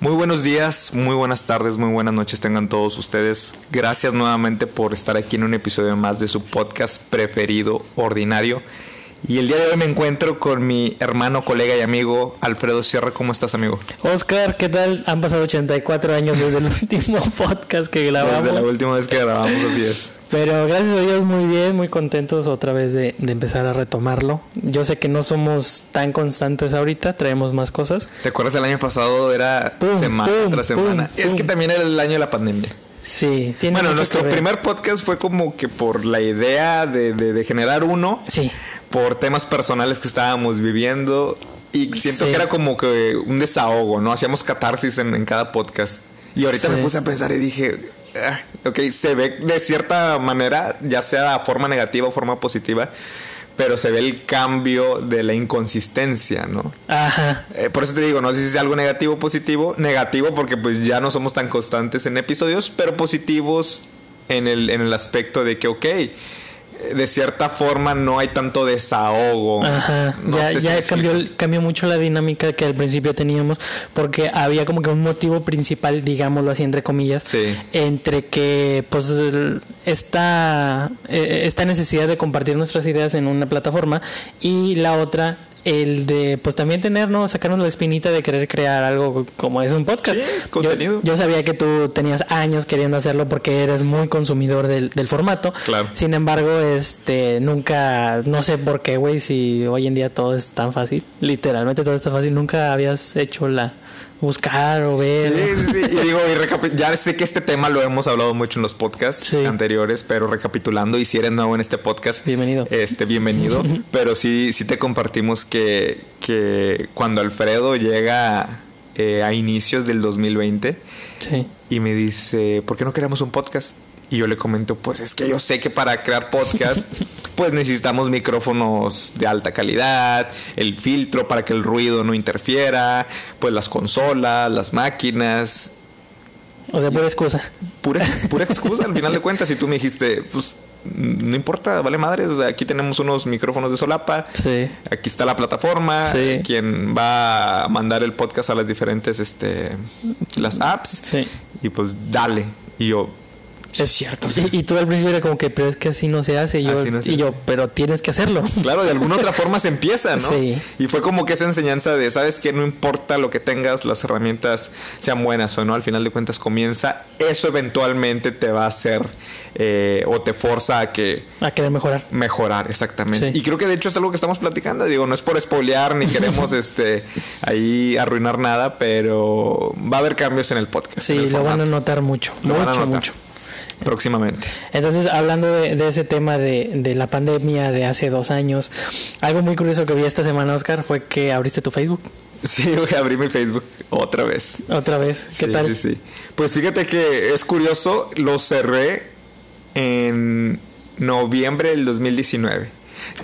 Muy buenos días, muy buenas tardes, muy buenas noches tengan todos ustedes. Gracias nuevamente por estar aquí en un episodio más de su podcast preferido, Ordinario. Y el día de hoy me encuentro con mi hermano, colega y amigo Alfredo Sierra. ¿Cómo estás, amigo? Oscar, ¿qué tal? Han pasado 84 años desde el último podcast que grabamos. Desde la última vez que grabamos, así es. Pero gracias a Dios, muy bien, muy contentos otra vez de, de, empezar a retomarlo. Yo sé que no somos tan constantes ahorita, traemos más cosas. ¿Te acuerdas el año pasado? Era Pum, semana pum, tras semana. pum, es que también era el año de la pandemia. Sí, tiene Bueno, nuestro primer podcast fue como que por la idea de, de- de generar uno, Sí, por temas personales que estábamos viviendo y siento Sí. que era como que un desahogo, ¿no? Hacíamos catarsis en, en cada podcast. Y ahorita Sí. me puse a pensar y dije, ah, ok, se ve de cierta manera, ya sea forma negativa o forma positiva, pero se ve el cambio de la inconsistencia, ¿no? ajá. Eh, por eso te digo, no sé si es algo negativo o positivo. Negativo porque pues ya no somos tan constantes en episodios, pero positivos en el, en el aspecto de que, ok, de cierta forma no hay tanto desahogo. Ajá, No ya, si ya cambió, mucho la dinámica que al principio teníamos porque había como que un motivo principal, digámoslo así entre comillas, Sí. entre que pues esta, eh, esta necesidad de compartir nuestras ideas en una plataforma y la otra el de pues también tener, ¿no? Sacarnos la espinita de querer crear algo como es un podcast. Sí, Yo- contenido. Yo, sabía que tú tenías años queriendo hacerlo porque eres muy consumidor del, del formato. Claro. Sin embargo, este, nunca, no sé por qué, güey, si hoy en día todo es tan fácil, literalmente todo está fácil, nunca habías hecho la buscar o ver. Sí, sí, sí. Y digo, y ya sé que este tema lo hemos hablado mucho en los podcasts Sí. anteriores, pero recapitulando, y si eres nuevo en este podcast, Bienvenido. Este, bienvenido. pero sí, sí te compartimos que, que cuando Alfredo llega eh, a inicios del 2020 Sí. y me dice, ¿por qué no creamos un podcast? Y yo le comento, pues es que yo sé que para crear podcast, pues necesitamos micrófonos de alta calidad, el filtro para que el ruido no interfiera, pues las consolas, las máquinas, O sea, pura excusa. pura, pura excusa al final de cuentas. Y tú me dijiste, pues no importa, vale madre, o sea, aquí tenemos unos micrófonos de solapa, Sí. aquí está la plataforma, Sí. quien va a mandar el podcast a las diferentes, este, las apps. Sí. Y pues dale. Y yo, sí, es cierto. sea, Y, y tú al principio era como que, pero es que así no se hace. Y yo, no y yo pero tienes que hacerlo. Claro, de alguna otra forma se empieza, ¿no? Sí. Y fue como que esa enseñanza de, sabes que no importa lo que tengas, las herramientas sean buenas o no, al final de cuentas comienza, eso eventualmente te va a hacer eh, o te forza a que A querer mejorar. mejorar, exactamente. Sí. Y creo que de hecho es algo que estamos platicando, digo, no es por spoilear ni queremos este ahí arruinar nada, pero va a haber cambios en el podcast. Sí, el lo van a notar mucho. Lo van a notar. mucho. Próximamente. Entonces, hablando de, de ese tema de, de la pandemia de hace dos años, algo muy curioso que vi esta semana, Oscar, fue que abriste tu Facebook Sí, voy a abrir mi Facebook otra vez. otra vez. ¿Qué sí, tal? Sí, sí. Pues fíjate que es curioso, lo cerré en noviembre del 2019.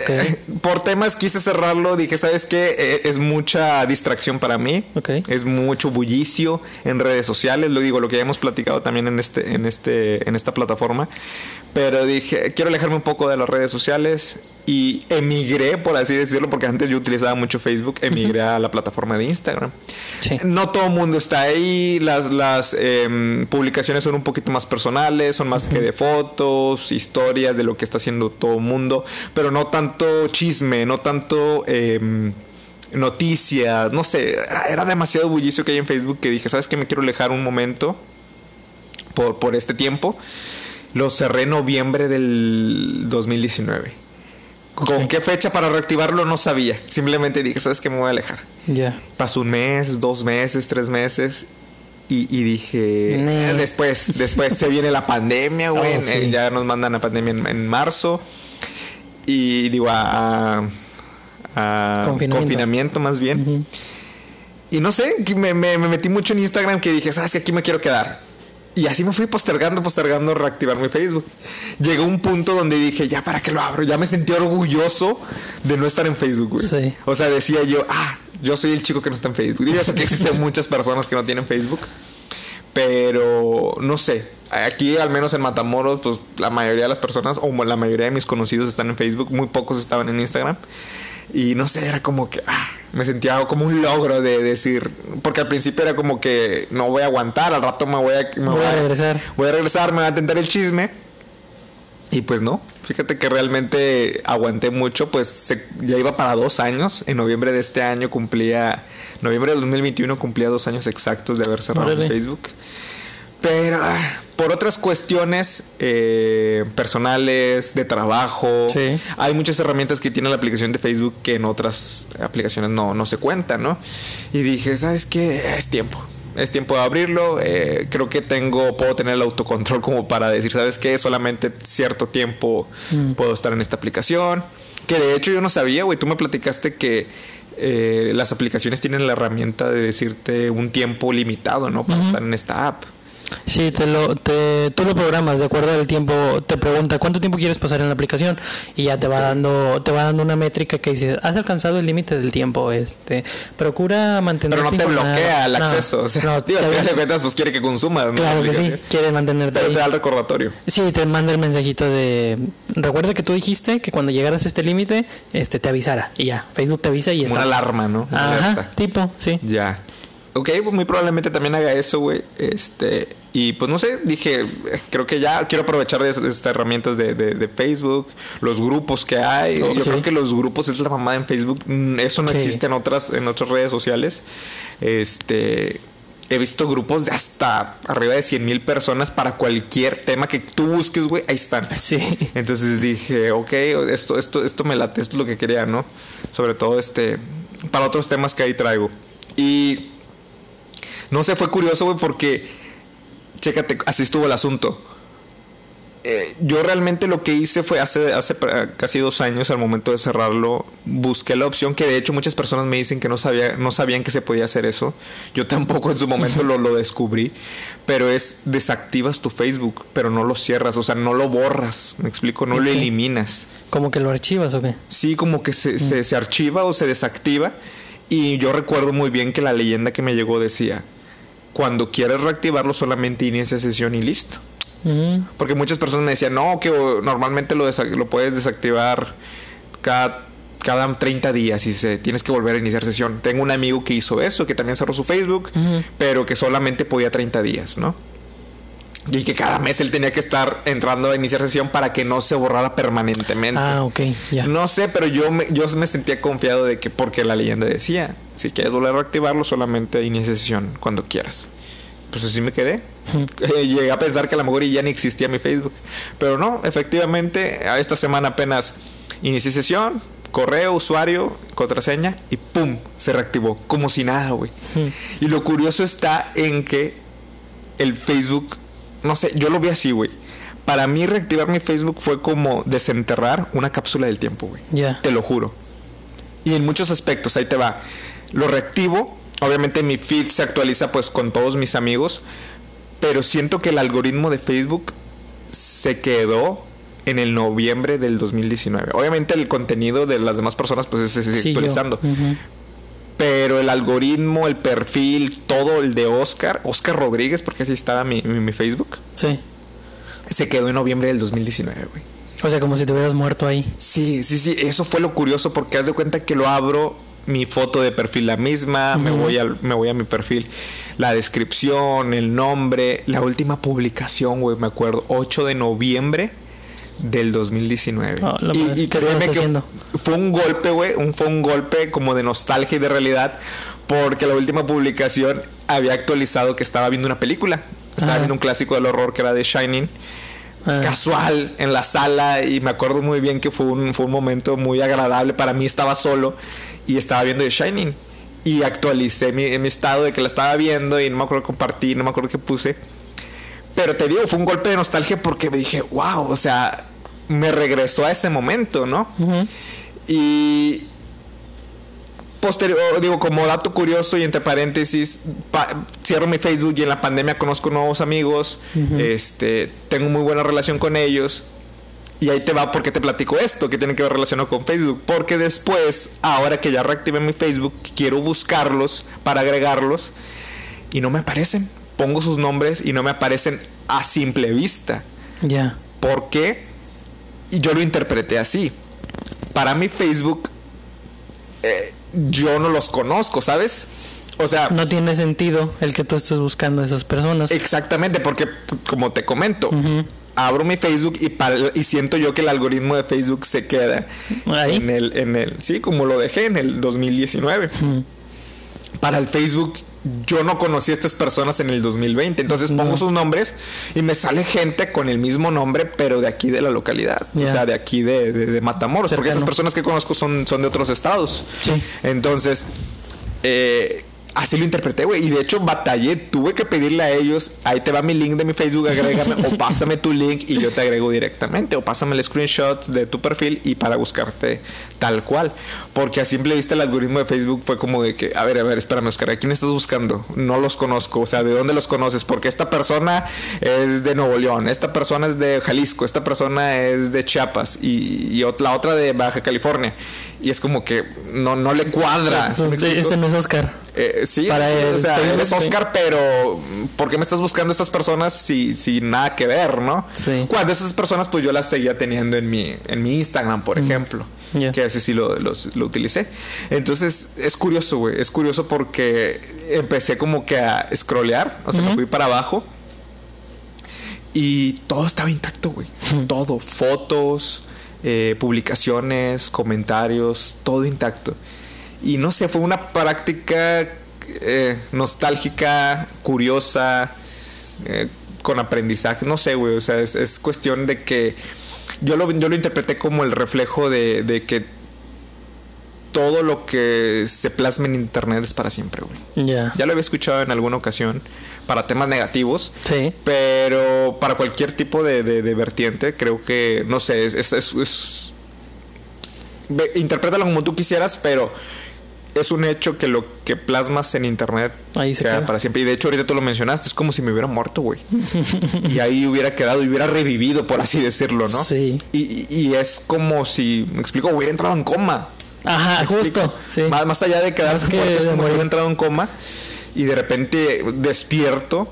Eh, Por temas quise cerrarlo, dije, ¿sabes qué? Eh, es mucha distracción para mí. Es mucho bullicio en redes sociales, lo digo, lo que ya hemos platicado también en este en este en esta plataforma, pero dije, quiero alejarme un poco de las redes sociales y emigré, por así decirlo, porque antes yo utilizaba mucho Facebook, emigré a la plataforma de Instagram. Sí. No todo el mundo está ahí, las, las em, publicaciones son un poquito más personales, son más que de fotos, historias de lo que está haciendo todo el mundo, pero no tanto chisme, no tanto em, noticias, no sé, era, era demasiado bullicio que hay en Facebook que dije, ¿sabes qué? Me quiero alejar un momento por, por este tiempo. Lo cerré en noviembre del 2019. ¿Con qué fecha para reactivarlo? No sabía. Simplemente dije, ¿sabes qué? Me voy a alejar. Ya. Pasó un mes, dos meses, tres meses. Y, y dije, Nee. después, después se viene la pandemia, güey. Oh, sí. Ya nos mandan la pandemia en, en marzo. Y digo, a, a- a Confinamiento. confinamiento más bien. Y no sé, me, me- me metí mucho en Instagram que dije, ¿sabes que Aquí me quiero quedar. Y así me fui postergando, postergando reactivar mi Facebook. Llegó un punto donde dije, ya para qué lo abro. Ya me sentí orgulloso de no estar en Facebook, güey. Sí. O sea, decía yo, ah, yo soy el chico que no está en Facebook. Digo, yo sé que existen muchas personas que no tienen Facebook. Pero no sé. Aquí, al menos en Matamoros, pues la mayoría de las personas, o la mayoría de mis conocidos están en Facebook. Muy pocos estaban en Instagram. Y no sé, era como que ah, me sentía como un logro de decir, porque al principio era como que no voy a aguantar, al rato me voy a, me Voy a regresar. Voy a regresar, me va a tentar el chisme. Y pues no, fíjate que realmente aguanté mucho, pues se- ya iba para dos años. En noviembre de este año cumplía, noviembre del 2021 cumplía dos años exactos de haber cerrado Órale. Facebook. Pero ah, por otras cuestiones eh, personales, de trabajo, Sí. hay muchas herramientas que tiene la aplicación de Facebook que en otras aplicaciones no, no se cuentan, ¿no? Y dije, ¿sabes qué? Es tiempo. Es tiempo de abrirlo. eh, creo que tengo, puedo tener el autocontrol como para decir, ¿sabes qué? Solamente cierto tiempo puedo estar en esta aplicación. Que de hecho yo no sabía, güey. Tú me platicaste que eh, las aplicaciones tienen la herramienta de decirte un tiempo limitado, ¿no? Para estar en esta app. Sí, te lo, te, tú lo programas de acuerdo al tiempo, te pregunta cuánto tiempo quieres pasar en la aplicación y ya te va dando, te va dando una métrica que dice, has alcanzado el límite del tiempo, este, procura mantenerte Pero no te informado". bloquea el No, acceso. O sea, no, al te- final de cuentas, pues quiere que consumas, ¿no? claro La que sí, quiere mantenerte Pero ahí. te da el recordatorio. Sí, te manda el mensajito de recuerda que tú dijiste que cuando llegaras a este límite, este te avisara y ya, Facebook te avisa y Como está. una alarma, ¿no? Una Ajá, alerta. tipo, sí. Ya. Ok, pues muy probablemente también haga eso, güey. Este. Y pues no sé, dije, creo que ya quiero aprovechar de, de estas herramientas de, de- de Facebook, los grupos que hay. Oh, Yo sí. creo que los grupos es la mamada en Facebook. Mm, Eso no Sí. existe en otras, en otras redes sociales. Este. He visto grupos de hasta arriba de 100 mil personas para cualquier tema que tú busques, güey. Ahí están. Sí. Entonces dije, ok, esto, esto, esto me late, esto es lo que quería, ¿no? Sobre todo este, para otros temas que ahí traigo. Y no sé, fue curioso, güey, porque, chécate, así estuvo el asunto. Eh, yo realmente lo que hice fue hace, hace casi dos años, al momento de cerrarlo, busqué la opción que de hecho muchas personas me dicen que no, sabía, no sabían que se podía hacer eso. Yo tampoco en su momento lo, lo descubrí, pero es desactivas tu Facebook, pero no lo cierras, o sea, no lo borras, me explico, no lo eliminas. Como que lo archivas o qué? Sí, como que se, se, se archiva o se desactiva. Y yo recuerdo muy bien que la leyenda que me llegó decía, cuando quieres reactivarlo solamente inicia sesión y listo. Ujú. Porque muchas personas me decían, no, que normalmente lo, lo puedes desactivar cada, cada 30 días y se, tienes que volver a iniciar sesión. Tengo un amigo que hizo eso, que también cerró su Facebook, pero que solamente podía 30 días, ¿no? Y que cada mes él tenía que estar entrando a iniciar sesión para que no se borrara permanentemente. Ah, ok, ya. No sé, pero yo me, yo me sentía confiado de que porque la leyenda decía, si quieres volver a reactivarlo, solamente inicia sesión cuando quieras. Pues así me quedé. Eh, Llegué a pensar que a lo mejor ya ni existía mi Facebook. Pero no, efectivamente, esta semana apenas inicié sesión, correo, usuario, contraseña y ¡pum! Se reactivó. Como si nada, güey. Y lo curioso está en que el Facebook, no sé, yo lo vi así, güey. Para mí reactivar mi Facebook fue como desenterrar una cápsula del tiempo, güey. Ya. Te lo juro. Y en muchos aspectos, ahí te va. Lo reactivo. Obviamente mi feed se actualiza pues con todos mis amigos. Pero siento que el algoritmo de Facebook se quedó en el noviembre del 2019. Obviamente el contenido de las demás personas pues se sigue Sí, actualizando. Ujú. Pero el algoritmo, el perfil, todo el de Oscar, Oscar Rodríguez, porque así estaba mi, mi- mi Facebook, Sí. se quedó en noviembre del 2019, güey. O sea, como si te hubieras muerto ahí. Sí, sí, sí, eso fue lo curioso porque haz de cuenta que lo abro mi foto de perfil la misma, me voy al me voy a mi perfil, la descripción, el nombre, la última publicación, güey, me acuerdo, 8 de noviembre del 2019. Oh, y, y ¿qué créeme que fue un golpe, güey, un, fue un golpe como de nostalgia y de realidad porque la última publicación había actualizado que estaba viendo una película, estaba Ajá. viendo un clásico del horror que era de Shining Ah, casual en la sala y me acuerdo muy bien que fue un, fue un momento muy agradable. Para mí estaba solo y estaba viendo The Shining. Y actualicé mi, mi estado de que la estaba viendo y no me acuerdo qué compartí, no me acuerdo qué puse. Pero te digo, fue un golpe de nostalgia porque me dije, wow, o sea, me regresó a ese momento, ¿no? Y posterior, digo, como dato curioso y entre paréntesis, pa- cierro mi Facebook y en la pandemia conozco nuevos amigos, este, tengo muy buena relación con ellos. Y ahí te va porque te platico esto que tiene que ver relacionado con Facebook. Porque después, ahora que ya reactivé mi Facebook, quiero buscarlos para agregarlos y no me aparecen. Pongo sus nombres y no me aparecen a simple vista. Ya. ¿Por qué? Y yo lo interpreté así. Para mí Facebook eh, yo no los conozco, ¿sabes? O sea, no tiene sentido el que tú estés buscando a esas personas. Exactamente, porque como te comento, abro mi Facebook y, y siento yo que el algoritmo de Facebook se queda Ahí. en el, en el, sí, como lo dejé en el 2019. Para el Facebook yo no conocí a estas personas en el 2020. Entonces pongo sus nombres y me sale gente con el mismo nombre, pero de aquí de la localidad. O sea, de aquí de, de, Matamoros. Porque esas personas que conozco son, son de otros estados. Sí. Entonces, eh, Así lo interpreté, güey. Y de hecho batallé, tuve que pedirle a ellos, ahí te va mi link de mi Facebook, agrégame o pásame tu link y yo te agrego directamente. O pásame el screenshot de tu perfil y para buscarte tal cual. Porque a simple vista el algoritmo de Facebook fue como de que, a ver, a ver, espérame, Oscar, ¿a quién estás buscando? No los conozco. O sea, ¿de dónde los conoces? Porque esta persona es de Nuevo León, esta persona es de Jalisco, esta persona es de Chiapas y, y la otra de Baja California. Y es como que no, no le cuadra. ¿sí este no es Oscar. Eh, sí, Para sí o sea, eres Oscar, pero ¿por qué me estás buscando estas personas si, si nada que ver, no? Sí. Cuando esas personas, pues yo las seguía teniendo en mi, en mi Instagram, por ejemplo. Que así sí lo, lo, utilicé. Entonces, es curioso, güey. Es curioso porque empecé como que a scrollear. O sea, me fui para abajo. Y todo estaba intacto, güey. Todo. Fotos, eh, publicaciones, comentarios, todo intacto. Y no sé, fue una práctica eh, nostálgica, curiosa, eh, con aprendizaje, no sé, güey, o sea, es, cuestión de que yo lo, yo lo interpreté como el reflejo de, de que todo lo que se plasma en internet es para siempre, güey. Ya. Ya lo había escuchado en alguna ocasión para temas negativos. Sí. Pero para cualquier tipo de, de, vertiente, creo que, no sé, es, es, es, interprétalo como tú quisieras, pero es un hecho que lo que plasmas en internet ahí se queda, para siempre. Y de hecho, ahorita tú lo mencionaste, es como si me hubiera muerto, güey. y ahí hubiera quedado y hubiera revivido, por así decirlo, ¿no? Sí. Y, y es como si, me explico, hubiera entrado en coma. Ajá, justo. Sí. Más, más, allá de quedarse muerto, es como si hubiera entrado en coma y de repente despierto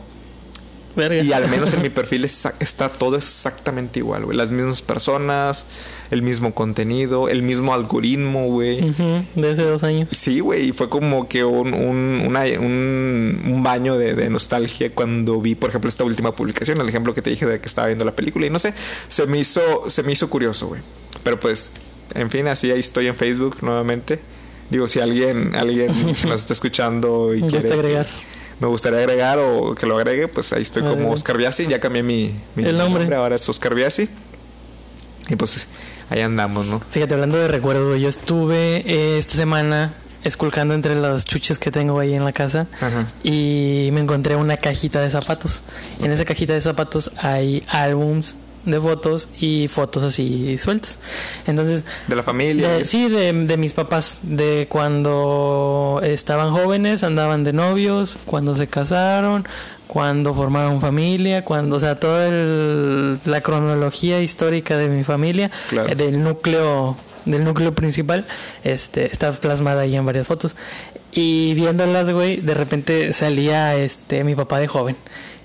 y al menos en mi perfil está todo exactamente igual, güey. Las mismas personas, el mismo contenido, el mismo algoritmo, güey. de hace dos años. Sí, güey. Y fue como que un, un, un, baño de, nostalgia cuando vi, por ejemplo, esta última publicación, el ejemplo que te dije de que estaba viendo la película. Y no sé, se me hizo, se me hizo curioso, güey. Pero pues, en fin, así ahí estoy en Facebook nuevamente. Digo, si alguien, alguien nos está escuchando y quiere. agregar me gustaría agregar o que lo agregue, pues ahí estoy como Oscar Biasi. Ya cambié mi, El nombre. Ahora es Oscar Biasi. Y pues ahí andamos, ¿no? Fíjate, hablando de recuerdos, yo estuve eh, esta semana esculcando entre los chuches que tengo ahí en la casa y me encontré una cajita de zapatos. En esa cajita de zapatos hay álbums de fotos y fotos así sueltas. Entonces... ¿De la familia? sí, de, de, mis papás, de cuando estaban jóvenes, andaban de novios, cuando se casaron, cuando formaron familia, cuando, o sea, toda la cronología histórica de mi familia, eh, del núcleo del núcleo principal, este, está plasmada ahí en varias fotos. Y viéndolas, güey, de repente salía este mi papá de joven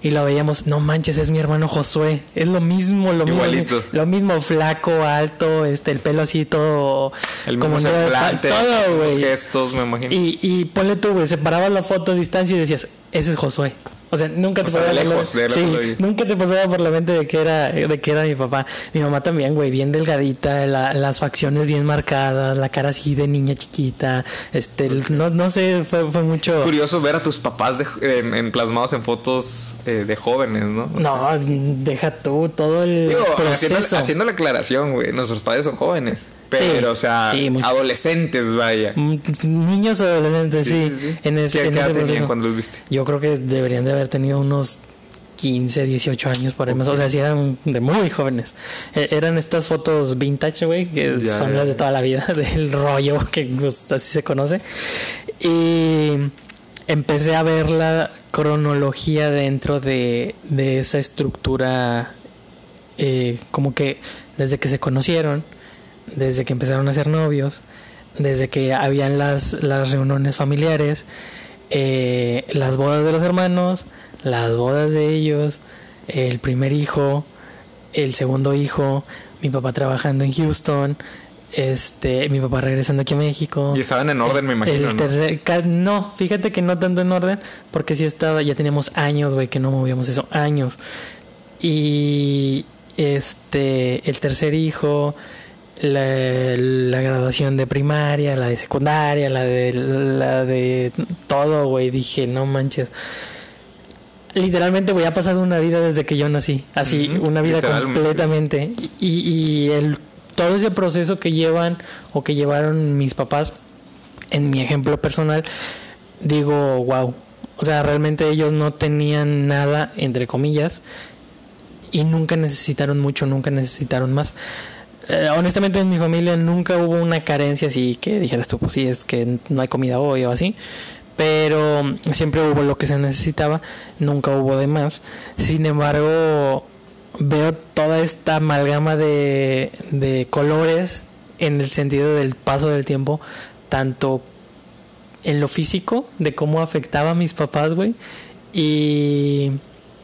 y lo veíamos, no manches, es mi hermano Josué. Es lo mismo, lo Igualito. mismo. Lo mismo, flaco, alto, este, el pelo así todo. El mismo semblante, todo, güey. Los gestos, me imagino. Y, y ponle tú, güey, separabas la foto a distancia y decías, ese es Josué. O sea, nunca te pasaba lejos, la... sí, nunca te pasaba por la mente de que era de que era mi papá. Mi mamá también, güey, bien delgadita, las facciones bien marcadas, la cara así de niña chiquita. Este, no, no sé, fue, fue mucho. Es curioso ver a tus papás en, plasmados en fotos eh, de jóvenes, ¿no? no, deja tú todo el proceso. Haciendo, haciendo la aclaración, güey, nuestros padres son jóvenes. Pero, o sea, adolescentes, vaya. Mm, niños adolescentes, sí. En ese, ¿Qué, edad tenían cuando los viste? Yo creo que deberían de haber tenido unos 15, 18 años por ahí más. O sea, sí eran de muy jóvenes. E, eran estas fotos vintage, güey, que son las de toda la vida, del rollo, que pues, así se conoce. Y empecé a ver la cronología dentro de, de esa estructura, eh, como que desde que se conocieron desde que empezaron a ser novios, desde que habían las, las reuniones familiares, eh, las bodas de los hermanos, las bodas de ellos, el primer hijo, el segundo hijo, mi papá trabajando en Houston este, mi papá regresando aquí a México. Y estaban en orden, me imagino. El tercer, ca- no, fíjate que no tanto en orden, porque sí estaba, ya teníamos años, güey, que no movíamos eso, años. Y este, el tercer hijo, la, la graduación de primaria, la de secundaria, la de, la de todo, güey, dije, no manches. Literalmente, güey, ha pasado una vida desde que yo nací, así, una vida completamente. Y, y el, todo ese proceso que llevan o que llevaron mis papás, en mi ejemplo personal, digo, wow. O sea, realmente ellos no tenían nada, entre comillas, y nunca necesitaron mucho, nunca necesitaron más. Eh, honestamente, en mi familia nunca hubo una carencia así que dijeras tú, pues sí, es que no hay comida hoy o así. Pero siempre hubo lo que se necesitaba, nunca hubo de más. Sin embargo, veo toda esta amalgama de, de colores en el sentido del paso del tiempo, tanto en lo físico, de cómo afectaba a mis papás, güey, y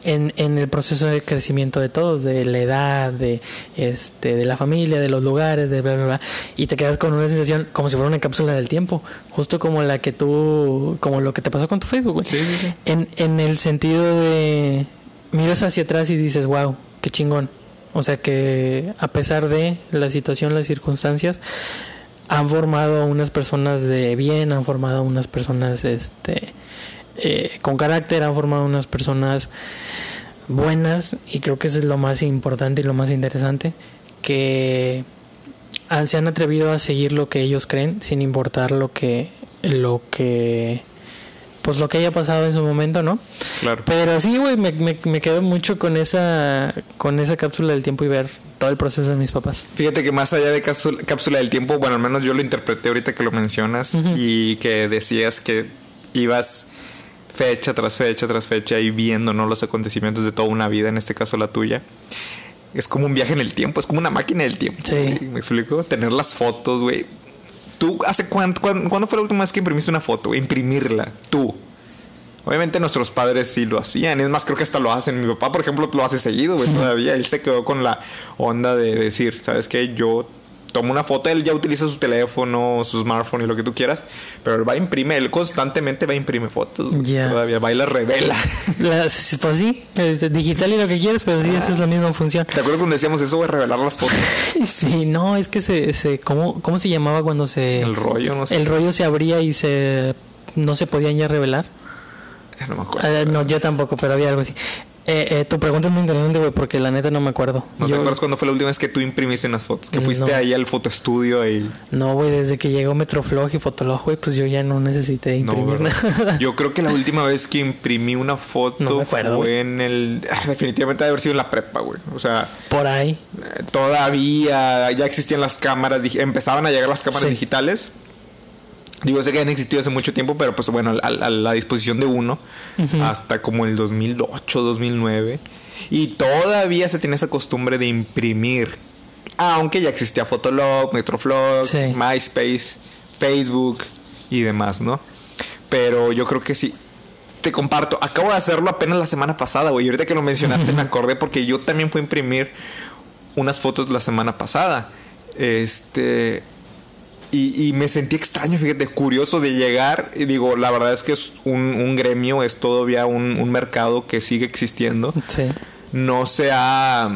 en, en el proceso de crecimiento de todos, de la edad, de este, de la familia, de los lugares, de bla bla bla, y te quedas con una sensación como si fuera una cápsula del tiempo, justo como la que tú, como lo que te pasó con tu Facebook, güey. Sí, sí, sí. En, en el sentido de miras hacia atrás y dices, wow, qué chingón. O sea que a pesar de la situación, las circunstancias, han formado a unas personas de bien, han formado a unas personas este, eh, con carácter, han formado unas personas buenas y creo que eso es lo más importante y lo más interesante, que se han atrevido a seguir lo que ellos creen sin importar lo que lo que pues lo que haya pasado en su momento, ¿no? Claro. Pero sí, güey, me, me, me quedo mucho con esa con esa cápsula del tiempo y ver todo el proceso de mis papás. Fíjate que más allá de cápsula, cápsula del tiempo, bueno, al menos yo lo interpreté ahorita que lo mencionas y que decías que ibas fecha tras fecha tras fecha y viendo ¿no? los acontecimientos de toda una vida, en este caso la tuya. Es como un viaje en el tiempo, es como una máquina del tiempo. Sí. ¿Me explico? Tener las fotos, güey. ¿Tú hace cuánto, cuándo, cuándo fue la última vez que imprimiste una foto? güey? Imprimirla, tú. Obviamente nuestros padres sí lo hacían. Es más, creo que hasta lo hacen. Mi papá, por ejemplo, lo hace seguido, güey. Todavía él se quedó con la onda de decir, ¿sabes qué? Yo tomo una foto, él ya utiliza su teléfono, su smartphone y lo que tú quieras, pero él va a imprimir, él constantemente va a imprimir fotos. Todavía va y las revela. Las- pues sí, digital y lo que quieres, pero sí, esa es la misma función. ¿Te acuerdas cuando decíamos eso, güey? Revelar las fotos. Sí, no, es que se, se ¿cómo, ¿cómo se llamaba cuando se El rollo, no sé. el rollo se abría y se no se podían ya revelar? No me acuerdo. Eh, no, yo tampoco, pero había algo así. Eh, eh, tu pregunta es muy interesante, güey, porque la neta no me acuerdo. ¿No te Yo- acuerdas cuándo fue la última vez que tú imprimiste unas fotos? Que fuiste No. ahí al fotoestudio y... No, güey, desde que llegó Metroflog y Fotolog, güey, pues yo ya no necesité No, imprimir ¿verdad? nada. Yo creo que la última vez que imprimí una foto No me acuerdo, fue en el... ah, Definitivamente debe haber sido en la prepa, güey. O sea, Por ahí. eh, todavía ya existían las cámaras, empezaban a llegar las cámaras Sí. digitales. Digo, sé que han existido hace mucho tiempo, pero pues bueno, a, a la disposición de uno hasta como el 2008, 2009. Y todavía se tiene esa costumbre de imprimir. Aunque ya existía Fotolog, Metroflog, Sí. MySpace, Facebook y demás, ¿no? Pero yo creo que sí. Te comparto, acabo de hacerlo apenas la semana pasada, güey. Y ahorita que lo mencionaste me acordé porque yo también fui a imprimir unas fotos la semana pasada. Este. Y, y me sentí extraño, fíjate, curioso de llegar. Y digo, la verdad es que es un, un gremio, es todavía un, un mercado que sigue existiendo. Sí. No se ha.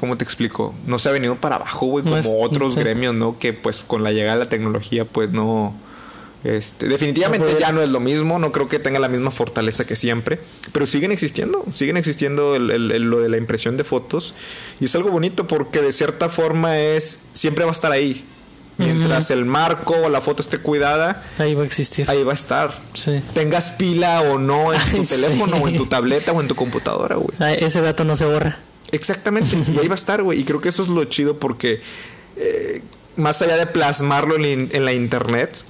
¿Cómo te explico? No se ha venido para abajo, güey, No como es- otros sí. gremios, ¿no? Que pues con la llegada de la tecnología, pues no. Este, definitivamente No ya no es lo mismo, no creo que tenga la misma fortaleza que siempre, pero siguen existiendo, siguen existiendo el- el- el- lo de la impresión de fotos y es algo bonito porque de cierta forma es, siempre va a estar ahí, mientras el marco o la foto esté cuidada, Ahí va a existir. ahí va a estar, Sí. tengas pila o no en tu teléfono sí. o en tu tableta o en tu computadora, güey. Ese dato no se borra. Exactamente, y ahí va a estar, güey. Y creo que eso es lo chido porque eh, más allá de plasmarlo en, la in- en la internet,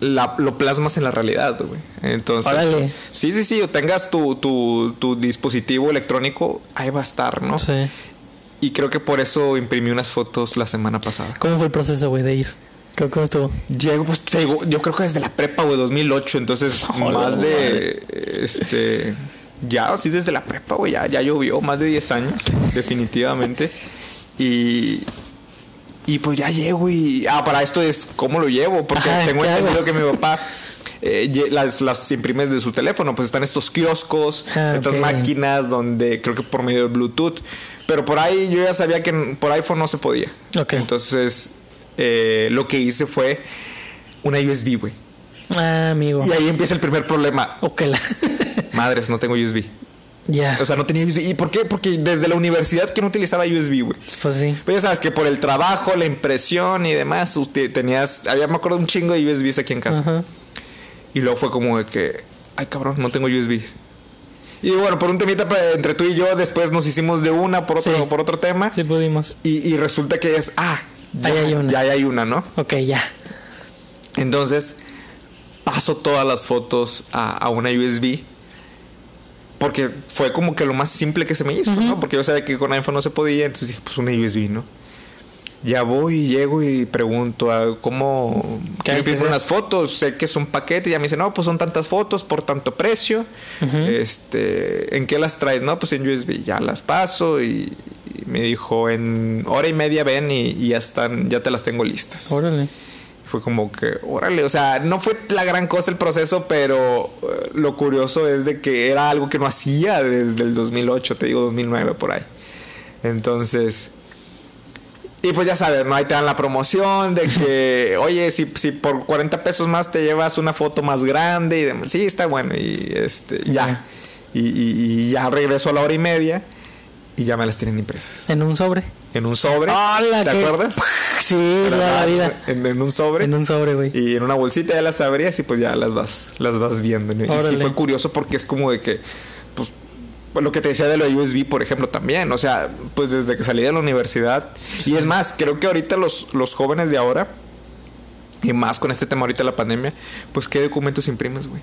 la- lo plasmas en la realidad, güey. Entonces, Órale. sí, sí, sí, o tengas tu, tu, tu dispositivo electrónico, ahí va a estar, ¿no? Sí. Y creo que por eso imprimí unas fotos la semana pasada. ¿Cómo fue el proceso, güey, de ir? ¿Cómo, cómo estuvo? Llego, pues te digo, yo creo que desde la prepa, güey, 2008, entonces más de, este, ya, así desde la prepa, güey, ya, ya llovió, más de 10 años, definitivamente. Y, Y pues ya llego y... Ah, para esto es cómo lo llevo, porque Ajá, tengo entendido que mi papá... eh, las, las imprimes de su teléfono, pues están estos kioscos, Ah, estas máquinas donde creo que por medio de Bluetooth, pero por ahí yo ya sabía que por iPhone no se podía. Ok. Entonces, eh, lo que hice fue una USB, güey. Ah, amigo. Y ahí empieza el primer problema. Ok, la- Madres, no tengo USB. ya. O sea, no tenía USB. ¿Y por qué? Porque desde la universidad que no utilizaba USB, güey. Pues sí. Pues ya sabes que por el trabajo, la impresión y demás, usted tenías, había me acuerdo un chingo de USBs aquí en casa. Y luego fue como de que, ay cabrón, no tengo USBs. Y bueno, por un temita pa- entre tú y yo, después nos hicimos de una por otro, Sí. por otro tema. Sí pudimos. Y, y resulta que es, ah, ya Ahí hay una. ya hay una, ¿no? Ok, ya. Entonces, paso todas las fotos a, a una USB. Porque fue como que lo más simple que se me hizo, ¿no? Porque yo sabía que con iPhone no se podía, entonces dije, pues una USB, ¿no? Ya voy y llego y pregunto a cómo ¿Qué quiero hacer? unas fotos, sé que es un paquete, y ya me dice, no, pues son tantas fotos por tanto precio. Este, ¿en qué las traes? No, pues en USB, ya las paso y, y me dijo, en hora y media ven y, y ya están, ya te las tengo listas. Órale. Fue como que, órale, o sea, no fue la gran cosa el proceso, pero eh, lo curioso es de que era algo que no hacía desde el 2008, te digo 2009 por ahí. Entonces, y pues ya sabes, ¿no? Ahí te dan la promoción de que, oye, si, si por 40 pesos más te llevas una foto más grande y demás. Sí, está bueno, y este, ya. Y, y- y ya regreso a la hora y media y ya me las tienen impresas. En un sobre. En un sobre, ¡Hala, ¿te qué- acuerdas? Sí, la vida. En, en un sobre. En un sobre, güey. Y en una bolsita ya las abrías y pues ya las vas, las vas viendo. ¿no? Y sí fue curioso porque es como de que, lo que te decía de lo USB, por ejemplo, también. O sea, pues desde que salí de la universidad. Y es más, creo que ahorita los, los jóvenes de ahora, y más con este tema ahorita de la pandemia, pues qué documentos imprimes, güey.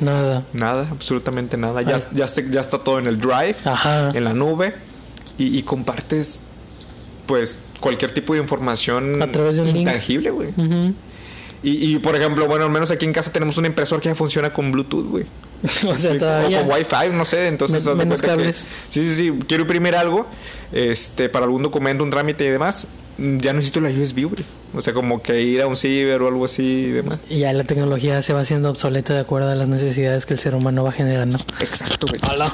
Nada. Nada, absolutamente nada. Ya, ya, está, ya está todo en el drive, Ajá. en la nube, y, y compartes, pues, cualquier tipo de información A través de un link. intangible, güey. Ujú. Y, y, por ejemplo, bueno, al menos aquí en casa tenemos un impresor que ya funciona con Bluetooth, güey. o sea, o todavía. con Wi-Fi, no sé. Entonces, menos que- sí, sí, sí. Quiero imprimir algo este, para algún documento, un trámite y demás. Ya no necesito la USB, güey. O sea, como que ir a un ciber o algo así y demás. Y ya la tecnología se va haciendo obsoleta de acuerdo a las necesidades que el ser humano va generando. Exacto, güey. Hola.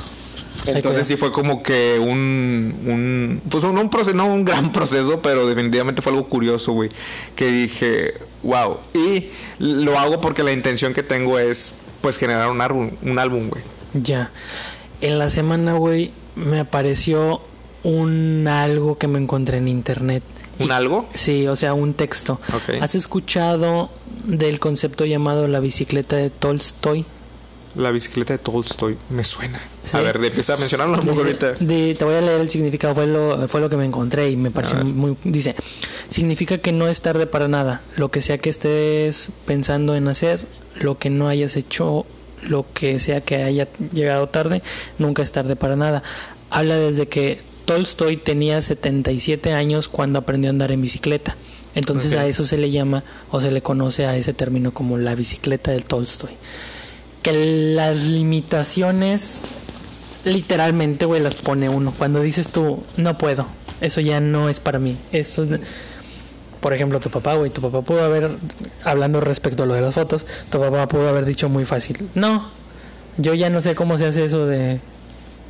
Entonces sí fue como que un, un pues un, un proceso, no un gran proceso, pero definitivamente fue algo curioso, güey. Que dije, wow. Y lo hago porque la intención que tengo es, pues, generar un álbum, un álbum, güey. Ya. En la semana, güey, me apareció un algo que me encontré en internet. ¿Un algo? Sí, o sea, un texto. ¿Has escuchado del concepto llamado la bicicleta de Tolstoy? La bicicleta de Tolstoy. Me suena. Sí. A ver, de- empieza a mencionarlo un poco ahorita. de- te voy a leer el significado, fue lo, fue lo que me encontré y me pareció muy... Dice, significa que no es tarde para nada. Lo que sea que estés pensando en hacer, lo que no hayas hecho, lo que sea que haya llegado tarde, nunca es tarde para nada. Habla desde que Tolstoy tenía 77 años cuando aprendió a andar en bicicleta. Entonces a eso se le llama o se le conoce a ese término como la bicicleta del Tolstoy. Que las limitaciones literalmente, güey, las pone uno. Cuando dices tú, no puedo, eso ya no es para mí. Eso es de- Por ejemplo, tu papá, güey, tu papá pudo haber, hablando respecto a lo de las fotos, tu papá pudo haber dicho muy fácil, no, yo ya no sé cómo se hace eso de,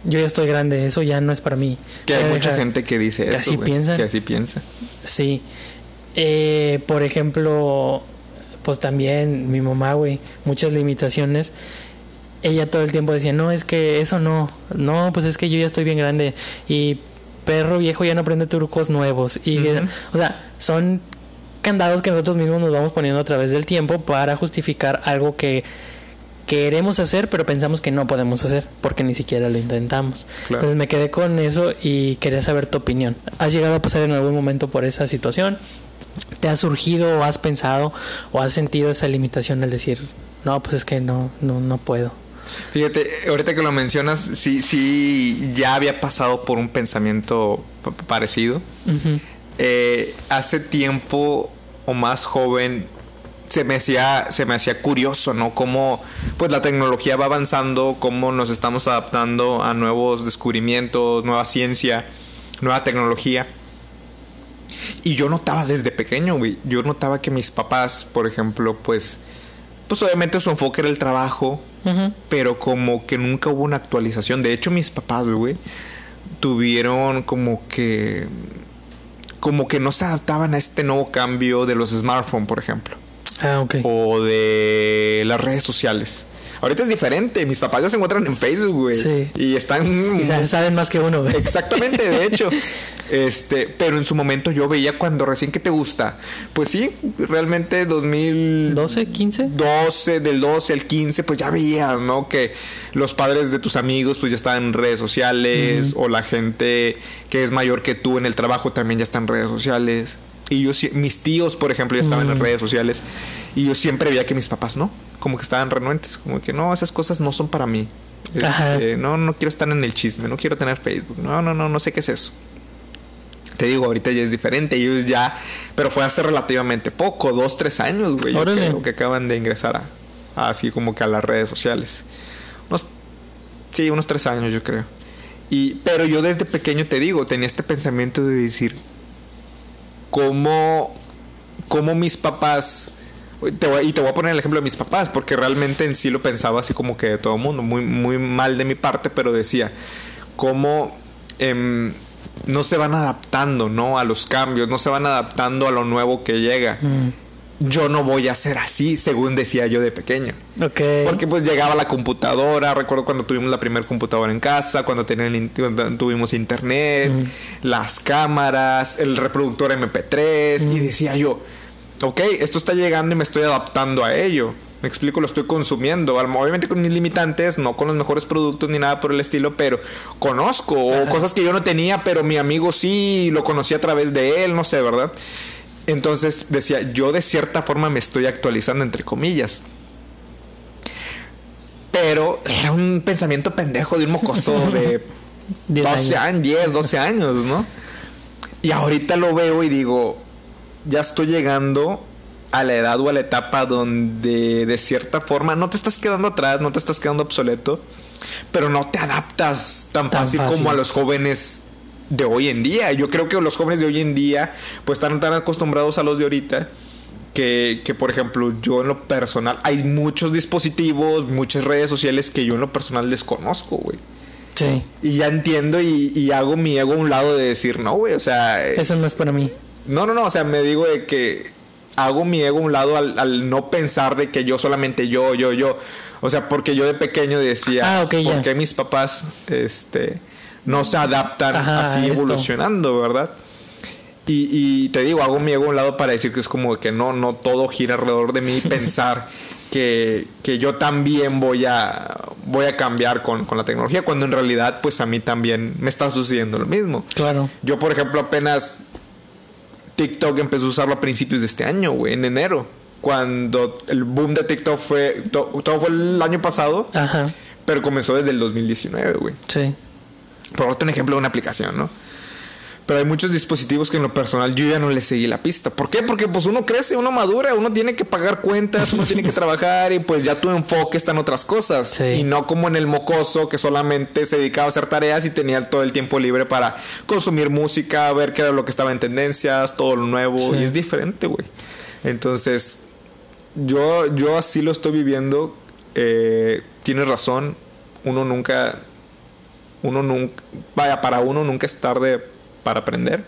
yo ya estoy grande, eso ya no es para mí. Que hay Ya mucha gente que dice que eso. así piensa. Que así piensa. Sí. Eh, por ejemplo, pues también mi mamá, güey, muchas limitaciones. Ella todo el tiempo decía, no, es que eso no, no, pues es que yo ya estoy bien grande y perro viejo ya no aprende trucos nuevos. Y, o sea, son candados que nosotros mismos nos vamos poniendo a través del tiempo para justificar algo que queremos hacer, pero pensamos que no podemos hacer porque ni siquiera lo intentamos. Claro. Entonces me quedé con eso y quería saber tu opinión. ¿Has llegado a pasar en algún momento por esa situación? ¿Te ha surgido o has pensado o has sentido esa limitación al decir, no, pues es que no, no, no puedo? Fíjate, ahorita que lo mencionas, sí, sí, ya había pasado por un pensamiento parecido. Eh, hace tiempo o más joven se me hacía se me hacía curioso no cómo pues la tecnología va avanzando cómo nos estamos adaptando a nuevos descubrimientos nueva ciencia nueva tecnología Y yo notaba desde pequeño, güey. Yo notaba que mis papás, por ejemplo, pues. Pues obviamente su enfoque era el trabajo. Pero como que nunca hubo una actualización. De hecho, mis papás, güey, tuvieron como que. Como que no se adaptaban a este nuevo cambio de los smartphones, por ejemplo. Ah, ok. O de las redes sociales. Ahorita es diferente. Mis papás ya se encuentran en Facebook, güey. Sí. Y están. Sa- saben más que uno, güey. Exactamente, de hecho. Este, pero en su momento yo veía cuando recién que te gusta. Pues sí, realmente 2012, 12, 15. del 12 al 15, pues ya veías, ¿no? Que los padres de tus amigos pues ya estaban en redes sociales o la gente que es mayor que tú en el trabajo también ya está en redes sociales. Y yo, mis tíos, por ejemplo, ya estaban en redes sociales. Y yo siempre veía que mis papás no. Como que estaban renuentes. Como que no, esas cosas no son para mí. Este, no, no quiero estar en el chisme. No quiero tener Facebook. No, no, no, no sé qué es eso. Te digo, ahorita ya es diferente. Ellos ya. Pero fue hace relativamente poco. Dos, tres años, güey. Creo que acaban de ingresar a, a así como que a las redes sociales. Unos. Sí, unos tres años, yo creo. Y, pero yo desde pequeño te digo, tenía este pensamiento de decir cómo, cómo mis papás, y te voy a poner el ejemplo de mis papás, porque realmente en sí lo pensaba así como que de todo mundo, muy, muy mal de mi parte, pero decía, cómo em, no se van adaptando, ¿no? A los cambios, no se van adaptando a lo nuevo que llega. Yo no voy a ser así, según decía yo de pequeño. Ok. Porque pues llegaba la computadora, recuerdo cuando tuvimos la primera computadora en casa, cuando, tenían cuando tuvimos internet, las cámaras, el reproductor MP3 y decía yo, ok, esto está llegando y me estoy adaptando a ello. Me explico, lo estoy consumiendo, obviamente con mis limitantes, no con los mejores productos ni nada por el estilo, pero conozco o cosas que yo no tenía, pero mi amigo sí lo conocí a través de él, no sé, ¿verdad? Entonces decía, yo de cierta forma me estoy actualizando entre comillas. Pero era un pensamiento pendejo de un mocoso de Diez 12 años. años, 10, 12 años, ¿no? Y ahorita lo veo y digo, ya estoy llegando a la edad o a la etapa donde de cierta forma no te estás quedando atrás, no te estás quedando obsoleto, pero no te adaptas tan, Tan fácil, fácil. como a los jóvenes de hoy en día. Yo creo que los jóvenes de hoy en día pues están tan acostumbrados a los de ahorita que, que, por ejemplo yo en lo personal hay muchos dispositivos, muchas redes sociales que yo en lo personal desconozco, güey. Sí. Y ya entiendo y, y hago mi ego a un lado de decir, no, güey, o sea... eh, Eso no es para mí. no, no, no, o sea, me digo de que hago mi ego a un lado al, al no pensar de que yo solamente yo, yo, yo. O sea, porque yo de pequeño decía, Ah, ok, ¿por ya. qué mis papás este, no se adaptan Ajá, así esto. evolucionando, verdad? Y, y te digo, hago mi ego a un lado para decir que es como que no, no todo gira alrededor de mí pensar que, que yo también voy a, voy a cambiar con, con la tecnología, cuando en realidad pues a mí también me está sucediendo lo mismo. Claro. Yo, por ejemplo, apenas TikTok empezó a usarlo a principios de este año, güey, en enero. Cuando el boom de TikTok fue. to- todo fue el año pasado, Ajá. pero comenzó desde el 2019, güey. Sí. Por un ejemplo una aplicación, ¿no? Pero hay muchos dispositivos que en lo personal yo ya no les seguí la pista. ¿Por qué? Porque pues uno crece, uno madura, uno tiene que pagar cuentas, uno tiene que trabajar y pues ya tu enfoque está en otras cosas. Sí. Y no como en el mocoso que solamente se dedicaba a hacer tareas y tenía todo el tiempo libre para consumir música, ver qué era lo que estaba en tendencias, todo lo nuevo. Sí. Y es diferente, güey. Entonces, yo, yo así lo estoy viviendo. Eh, tienes razón. Uno nunca uno nunca, vaya, para uno nunca es tarde para aprender.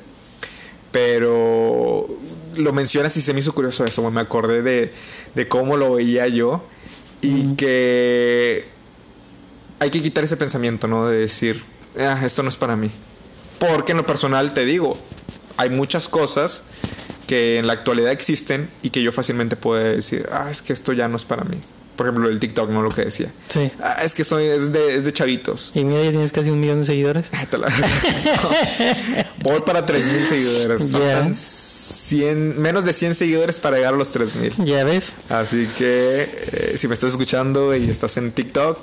Pero lo mencionas y se me hizo curioso eso, me acordé de, de cómo lo veía yo y que hay que quitar ese pensamiento, ¿no? De decir, "Ah, esto no es para mí. Porque en lo personal te digo, hay muchas cosas que en la actualidad existen y que yo fácilmente puedo decir, ah, es que esto ya no es para mí. Por ejemplo, el TikTok, no lo que decía. Sí. Ah, es que soy, es de, es de chavitos. Y mira, ya tienes casi un millón de seguidores. Te la- Voy para 3000 seguidores. Ya. Faltan 100, menos de 100 seguidores para llegar a los 3000. Ya ves. Así que eh, si me estás escuchando y estás en TikTok,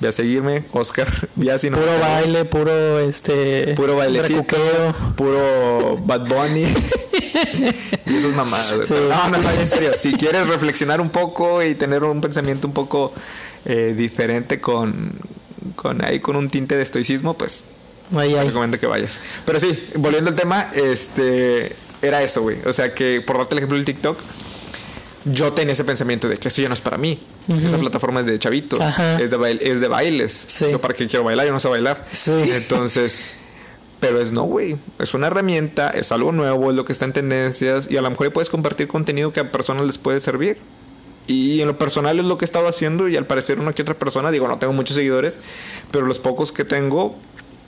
ve a seguirme, Oscar. Viasi, no Puro baile, puro este. Puro bailecito, recuqueo. puro Bad Bunny. y esas mamadas. Sí. No, no, no, en serio. Si quieres reflexionar un poco y tener un pensamiento un poco eh, diferente con, con ahí con un tinte de estoicismo, pues hay. recomiendo que vayas. Pero sí, volviendo al tema, este era eso, güey. O sea, que por darte el ejemplo del TikTok, yo tenía ese pensamiento de que eso ya no es para mí. Esa plataforma es de chavitos, es de, es de bailes. Yo para qué quiero bailar, yo no sé bailar. Entonces, pero es no, güey. Es una herramienta, es algo nuevo, es lo que está en tendencias y a lo mejor puedes compartir contenido que a personas les puede servir. Y en lo personal es lo que he estado haciendo y al parecer una que otra persona, digo, no tengo muchos seguidores, pero los pocos que tengo...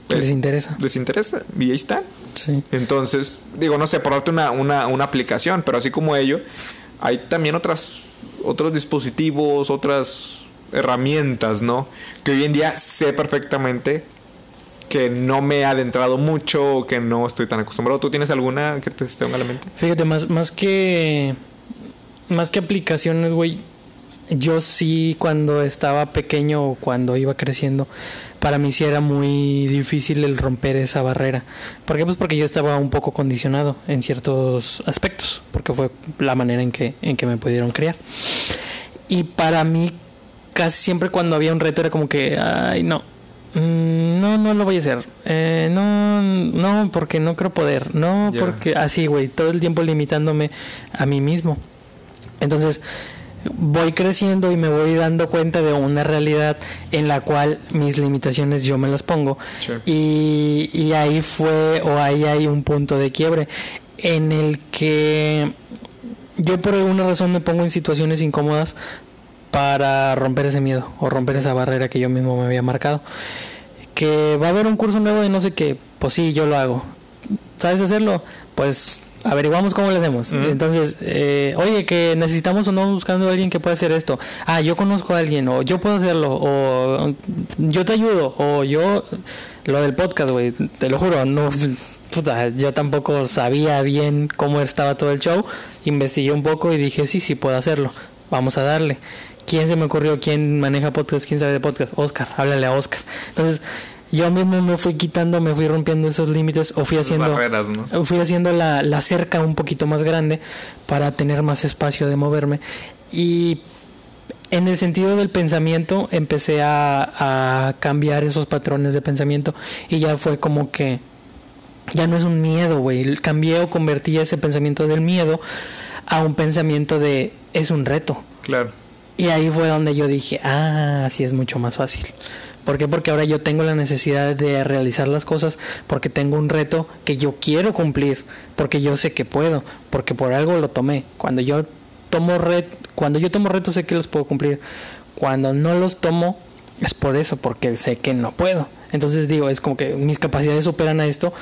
les interesa. Les interesa y ahí están. Sí. Entonces, digo, no sé, por darte una, una, una aplicación, pero así como ello, hay también otras, otros dispositivos, otras herramientas, ¿no? Que hoy en día sé perfectamente que no me he adentrado mucho, que no estoy tan acostumbrado. ¿Tú tienes alguna que te esté en la mente? Fíjate, más, más que más que aplicaciones, güey, yo sí cuando estaba pequeño o cuando iba creciendo, para mí sí era muy difícil el romper esa barrera. ¿Por qué? Pues porque yo estaba un poco condicionado en ciertos aspectos, porque fue la manera en que, en que me pudieron criar. Y para mí, casi siempre cuando había un reto era como que, ay, no, mm, no, no lo voy a hacer. Eh, no, no, porque no creo poder. No, porque así, güey, todo el tiempo limitándome a mí mismo. Entonces, voy creciendo y me voy dando cuenta de una realidad en la cual mis limitaciones yo me las pongo. Y, y ahí fue, o ahí hay un punto de quiebre en el que yo por alguna razón me pongo en situaciones incómodas para romper ese miedo o romper esa barrera que yo mismo me había marcado. Que va a haber un curso nuevo de no sé qué, pues sí, yo lo hago. ¿Sabes hacerlo? Pues averiguamos cómo lo hacemos. Entonces, eh, oye, que necesitamos o no buscando a alguien que pueda hacer esto. Ah, yo conozco a alguien, o yo puedo hacerlo, o yo te ayudo, o yo. Lo del podcast, güey, te lo juro, no. yo tampoco sabía bien cómo estaba todo el show. Investigué un poco y dije, sí, sí, puedo hacerlo. Vamos a darle. ¿Quién se me ocurrió? ¿Quién maneja podcast? ¿Quién sabe de podcast? Oscar, háblale a Oscar. Entonces, yo mismo me fui quitando, me fui rompiendo esos límites o fui haciendo fui haciendo la, la cerca un poquito más grande para tener más espacio de moverme y en el sentido del pensamiento empecé a, a cambiar esos patrones de pensamiento y ya fue como que ya no es un miedo, güey, cambié o convertí ese pensamiento del miedo a un pensamiento de es un reto. Claro. Y ahí fue donde yo dije, ah, así es mucho más fácil. ¿Por qué? Porque ahora yo tengo la necesidad de realizar las cosas porque tengo un reto que yo quiero cumplir, porque yo sé que puedo, porque por algo lo tomé. Cuando yo tomo ret cuando yo tomo retos sé que los puedo cumplir. Cuando no los tomo es por eso, porque sé que no puedo. Entonces digo, es como que mis capacidades superan a esto.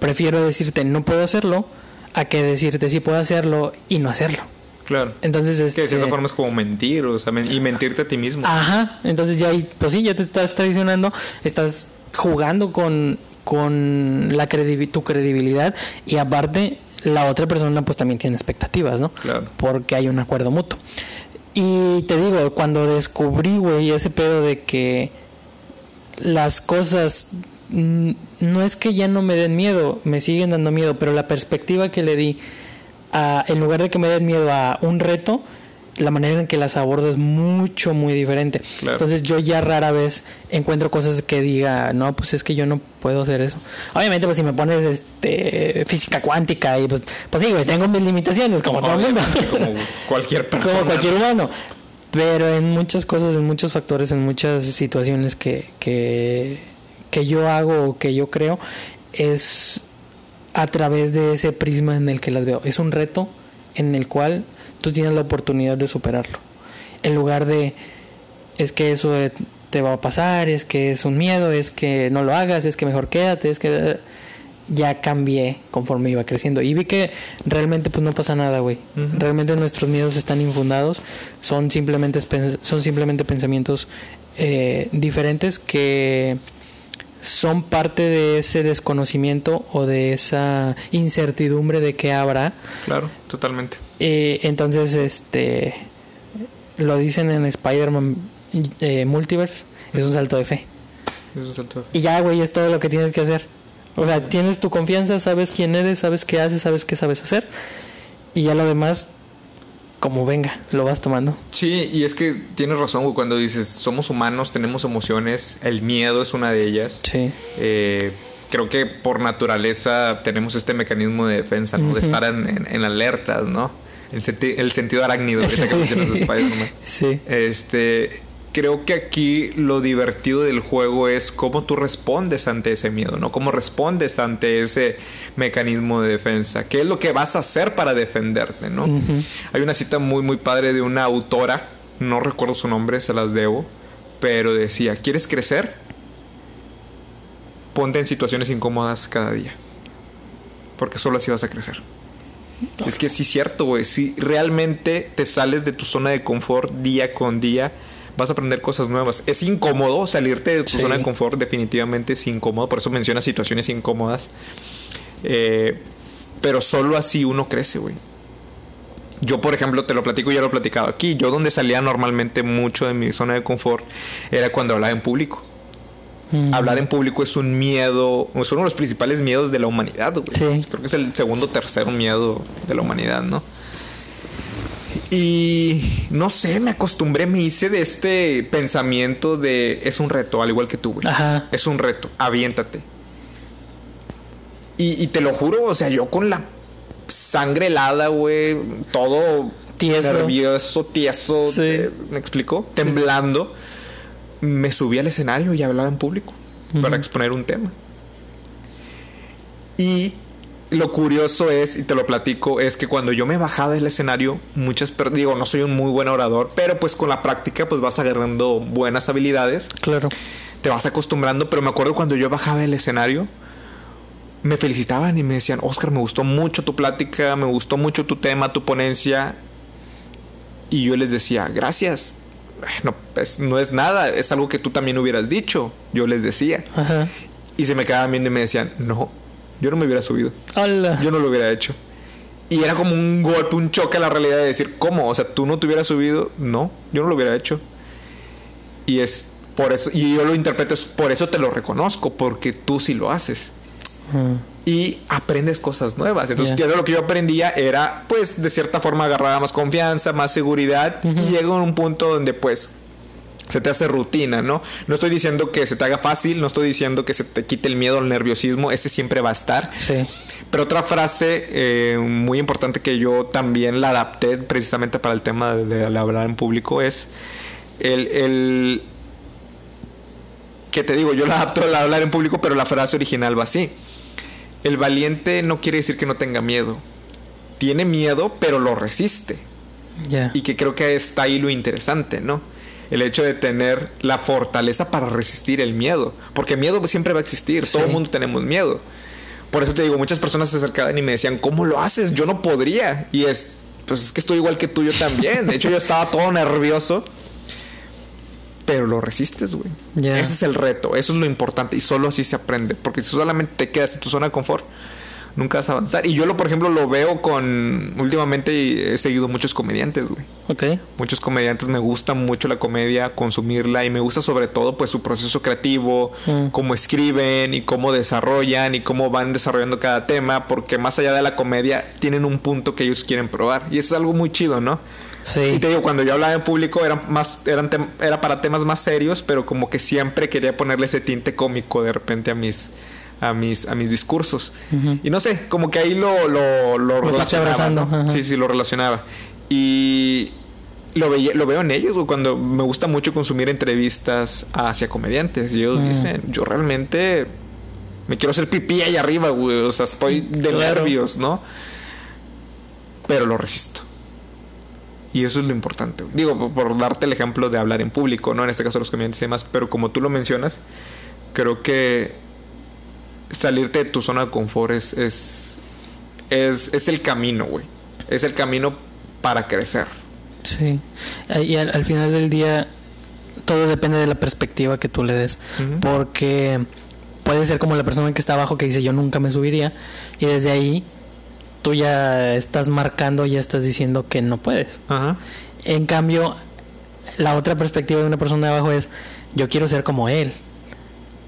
Prefiero decirte no puedo hacerlo a que decirte sí puedo hacerlo y no hacerlo. Claro. Entonces, es que de cierta este, forma es como mentir, o sea, y mentirte a ti mismo. Ajá. Entonces ya pues sí, ya te estás traicionando, estás jugando con, con la tu credibilidad y aparte la otra persona pues también tiene expectativas, ¿no? Claro. Porque hay un acuerdo mutuo. Y te digo, cuando descubrí, güey, ese pedo de que las cosas no es que ya no me den miedo, me siguen dando miedo, pero la perspectiva que le di en lugar de que me den miedo a un reto, la manera en que las abordo es mucho, muy diferente. Entonces yo ya rara vez encuentro cosas que diga, no, pues es que yo no puedo hacer eso. Obviamente, pues si me pones este física cuántica y pues, pues sí, tengo mis limitaciones, como todo el mundo. Como cualquier persona. Como cualquier humano. Pero en muchas cosas, en muchos factores, en muchas situaciones que, que, que yo hago o que yo creo, es a través de ese prisma en el que las veo. Es un reto en el cual tú tienes la oportunidad de superarlo. En lugar de, es que eso te va a pasar, es que es un miedo, es que no lo hagas, es que mejor quédate, es que ya cambié conforme iba creciendo y vi que realmente pues no pasa nada, güey. Realmente nuestros miedos están infundados, son simplemente son simplemente pensamientos eh, diferentes que son parte de ese desconocimiento o de esa incertidumbre de qué habrá. Claro, totalmente. Eh, entonces, este, lo dicen en Spider-Man eh, Multiverse, es un salto de fe. Es un salto de fe. Y ya, güey, es todo lo que tienes que hacer. O sea, tienes tu confianza, sabes quién eres, sabes qué haces, sabes qué sabes hacer. Y ya lo demás, como venga, lo vas tomando. Sí, y es que tienes razón, cuando dices somos humanos, tenemos emociones, el miedo es una de ellas. Sí. Eh, creo que por naturaleza tenemos este mecanismo de defensa, ¿no? De estar en, en, alertas, ¿no? El, el, sentido arácnido, ahorita que mencionas Spider-Man. Sí. Este creo que aquí lo divertido del juego es cómo tú respondes ante ese miedo, ¿no? Cómo respondes ante ese mecanismo de defensa. ¿Qué es lo que vas a hacer para defenderte, ¿no? Hay una cita muy, muy padre de una autora, no recuerdo su nombre, se las debo, pero decía, ¿quieres crecer? Ponte en situaciones incómodas cada día. Porque solo así vas a crecer. Es que sí es cierto, güey. Si realmente te sales de tu zona de confort día con día, vas a aprender cosas nuevas. Es incómodo salirte de tu zona de confort, definitivamente es incómodo, por eso menciona situaciones incómodas. Eh, pero solo así uno crece, güey. Yo, por ejemplo, te lo platico y ya lo he platicado aquí. Yo donde salía normalmente mucho de mi zona de confort era cuando hablaba en público. Mm. Hablar en público es un miedo, es uno de los principales miedos de la humanidad, güey. Creo que es el segundo o tercero miedo de la humanidad, ¿no? Y no sé, me acostumbré, me hice de este pensamiento de es un reto, al igual que tú, güey. Ajá. Es un reto, aviéntate. Y, te lo juro, o sea, yo con la sangre helada, güey, todo tieso. nervioso, tieso, ¿me explico? Temblando, me subí al escenario y hablaba en público para exponer un tema. Y lo curioso es, y te lo platico, es que cuando yo me bajaba del escenario, muchas digo, no soy un muy buen orador, pero pues con la práctica pues vas agarrando buenas habilidades. Claro. Te vas acostumbrando, pero me acuerdo cuando yo bajaba del escenario, me felicitaban y me decían, Oscar, me gustó mucho tu plática, me gustó mucho tu tema, tu ponencia. Y yo les decía, gracias. No, pues, no es nada, es algo que tú también hubieras dicho. Yo les decía. Ajá. Y se me quedaban viendo y me decían, no, yo no me hubiera subido. Yo no lo hubiera hecho. Y era como un golpe, un choque a la realidad de decir, ¿cómo? O sea, tú no te hubieras subido. No, yo no lo hubiera hecho. Y es por eso, y yo lo interpreto, es por eso te lo reconozco, porque tú sí lo haces. Y aprendes cosas nuevas. Entonces, ya lo que yo aprendía era, pues, de cierta forma agarraba más confianza, más seguridad. Y llego a un punto donde, pues, se te hace rutina, ¿no? No estoy diciendo que se te haga fácil, no estoy diciendo que se te quite el miedo, el nerviosismo, ese siempre va a estar. Sí. Pero otra frase eh, muy importante que yo también la adapté precisamente para el tema de, hablar en público es el, el, que te digo, yo la adapto al hablar en público, pero la frase original va así. El valiente no quiere decir que no tenga miedo. Tiene miedo, pero lo resiste. Y que creo que está ahí lo interesante, ¿no? El hecho de tener la fortaleza para resistir el miedo. Porque miedo siempre va a existir, todo el mundo tenemos miedo. Por eso te digo, muchas personas se acercaban y me decían, ¿cómo lo haces? Yo no podría. Y es, pues es que estoy igual que tú, yo también. De hecho, yo estaba todo nervioso. Pero lo resistes, güey. Ese es el reto, eso es lo importante. Y solo así se aprende. Porque si solamente te quedas en tu zona de confort, nunca vas a avanzar. Y yo lo, por ejemplo, lo veo con. Últimamente he seguido muchos comediantes, güey. Ok. Muchos comediantes me gusta mucho la comedia, consumirla. Y me gusta sobre todo, pues, su proceso creativo, mm. cómo escriben y cómo desarrollan y cómo van desarrollando cada tema. Porque más allá de la comedia, tienen un punto que ellos quieren probar. Y eso es algo muy chido, ¿no? Sí. Y te digo, cuando yo hablaba en público era, más, eran era para temas más serios, pero como que siempre quería ponerle ese tinte cómico de repente a mis, a mis, a mis discursos. Y no sé, como que ahí lo, lo, lo, relacionaba. Sí, sí, lo relacionaba. Y lo, lo veo en ellos, cuando me gusta mucho consumir entrevistas hacia comediantes. Y ellos dicen, yo realmente me quiero hacer pipí ahí arriba, güey. O sea, estoy de nervios, ¿no? Pero lo resisto. Y eso es lo importante. Digo, por, darte el ejemplo de hablar en público, ¿no? En este caso los comediantes y demás. Pero como tú lo mencionas, creo que salirte de tu zona de confort es, es, es, el camino, güey. Es el camino para crecer. Sí. Y al, final del día, todo depende de la perspectiva que tú le des. Porque puede ser como la persona que está abajo que dice yo nunca me subiría. Y desde ahí tú ya estás marcando, ya estás diciendo que no puedes. En cambio, la otra perspectiva de una persona de abajo es yo quiero ser como él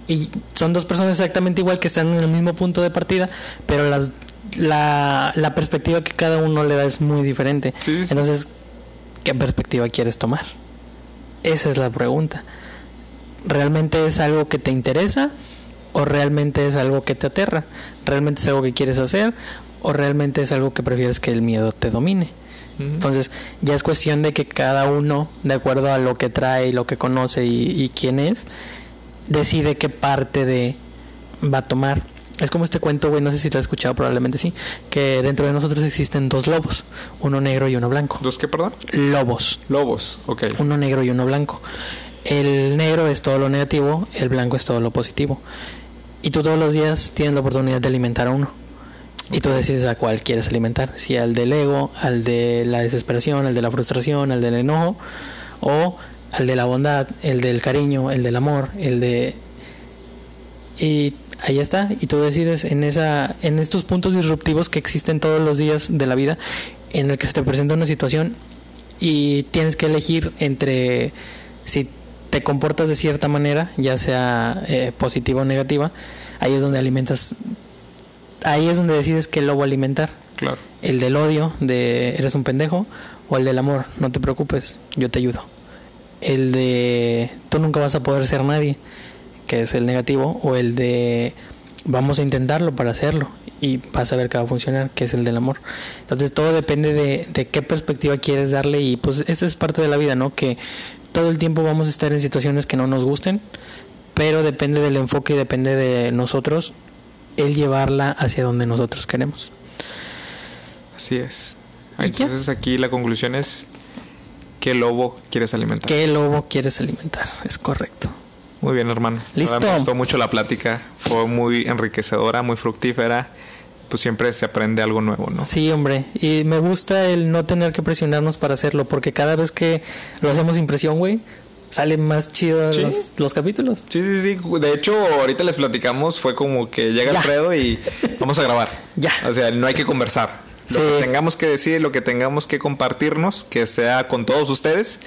y son dos personas exactamente igual que están en el mismo punto de partida, pero las, la, la perspectiva que cada uno le da es muy diferente. Entonces, ¿qué perspectiva quieres tomar? Esa es la pregunta. ¿Realmente es algo que te interesa o realmente es algo que te aterra, realmente es algo que quieres hacer o realmente es algo que prefieres que el miedo te domine. Entonces ya es cuestión de que cada uno, de acuerdo a lo que trae y lo que conoce y, quién es, decide qué parte de va a tomar. Es como este cuento, güey, no sé si lo has escuchado, probablemente sí, que dentro de nosotros existen dos lobos, uno negro y uno blanco. ¿Dos qué, perdón? Lobos. Lobos, ok. Uno negro y uno blanco. El negro es todo lo negativo, el blanco es todo lo positivo. Y tú todos los días tienes la oportunidad de alimentar a uno. Y tú decides a cuál quieres alimentar. Si al del ego, al de la desesperación, al de la frustración, al del enojo, o al de la bondad, el del cariño, el del amor, el de... Y ahí está. Y tú decides en, esa, en estos puntos disruptivos que existen todos los días de la vida, en el que se te presenta una situación y tienes que elegir entre si te comportas de cierta manera, ya sea eh, positiva o negativa, ahí es donde alimentas, ahí es donde decides qué lobo alimentar. Claro. El del odio, de eres un pendejo, o el del amor, no te preocupes, yo te ayudo. El de tú nunca vas a poder ser nadie, que es el negativo, o el de vamos a intentarlo para hacerlo y vas a ver que va a funcionar, que es el del amor. Entonces todo depende de, de qué perspectiva quieres darle y pues esa es parte de la vida, ¿no? Que todo el tiempo vamos a estar en situaciones que no nos gusten, pero depende del enfoque y depende de nosotros el llevarla hacia donde nosotros queremos. Así es. Entonces aquí la conclusión es qué lobo quieres alimentar. ¿Qué lobo quieres alimentar? Es correcto. Muy bien, hermano. Listo. Me gustó mucho la plática. Fue muy enriquecedora, muy fructífera pues siempre se aprende algo nuevo, ¿no? Sí, hombre. Y me gusta el no tener que presionarnos para hacerlo, porque cada vez que lo hacemos impresión, güey, salen más chidos los, capítulos. Sí, sí, sí. De hecho, ahorita les platicamos, fue como que llega Alfredo y vamos a grabar. ya. O sea, no hay que conversar. Lo que tengamos que decir, lo que tengamos que compartirnos, que sea con todos ustedes.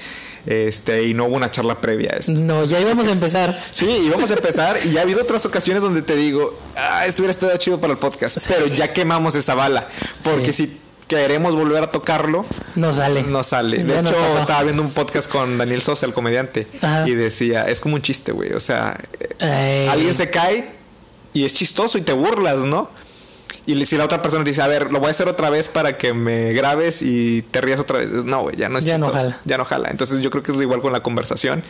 Este, y no hubo una charla previa a esto. No, ya íbamos a empezar. Sí, íbamos a empezar y ya ha habido otras ocasiones donde te digo, ah, esto hubiera estado chido para el podcast, pero ya quemamos esa bala. Porque si queremos volver a tocarlo, no sale. No sale. De hecho, estaba viendo un podcast con Daniel Sosa, el comediante, y decía, es como un chiste, güey. O sea, alguien se cae y es chistoso y te burlas, ¿no? Y si la otra persona dice, a ver, lo voy a hacer otra vez para que me grabes y te rías otra vez. No, güey, ya no es ya No jala. Ya no jala. Entonces yo creo que es igual con la conversación.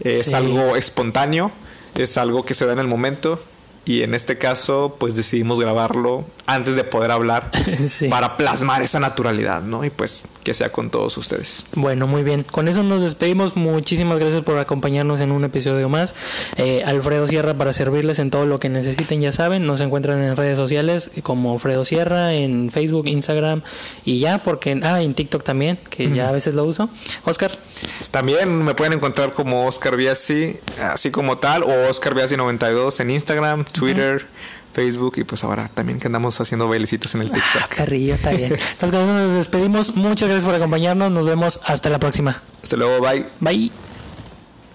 Es algo espontáneo, es algo que se da en el momento y en este caso pues decidimos grabarlo antes de poder hablar para plasmar esa naturalidad, ¿no? Y pues que sea con todos ustedes. Bueno, muy bien. Con eso nos despedimos. Muchísimas gracias por acompañarnos en un episodio más. Eh, Alfredo Sierra para servirles en todo lo que necesiten, ya saben. Nos encuentran en redes sociales como Alfredo Sierra, en Facebook, Instagram y ya, porque... Ah, en TikTok también, que ya a veces lo uso. Oscar. También me pueden encontrar como Oscar Biasi, así como tal, o Oscar Biasi 92 en Instagram, Twitter. Facebook y pues ahora también que andamos haciendo bailecitos en el TikTok. Ah, carrillo, está bien. Entonces nos despedimos. Muchas gracias por acompañarnos. Nos vemos hasta la próxima. Hasta luego, bye. Bye.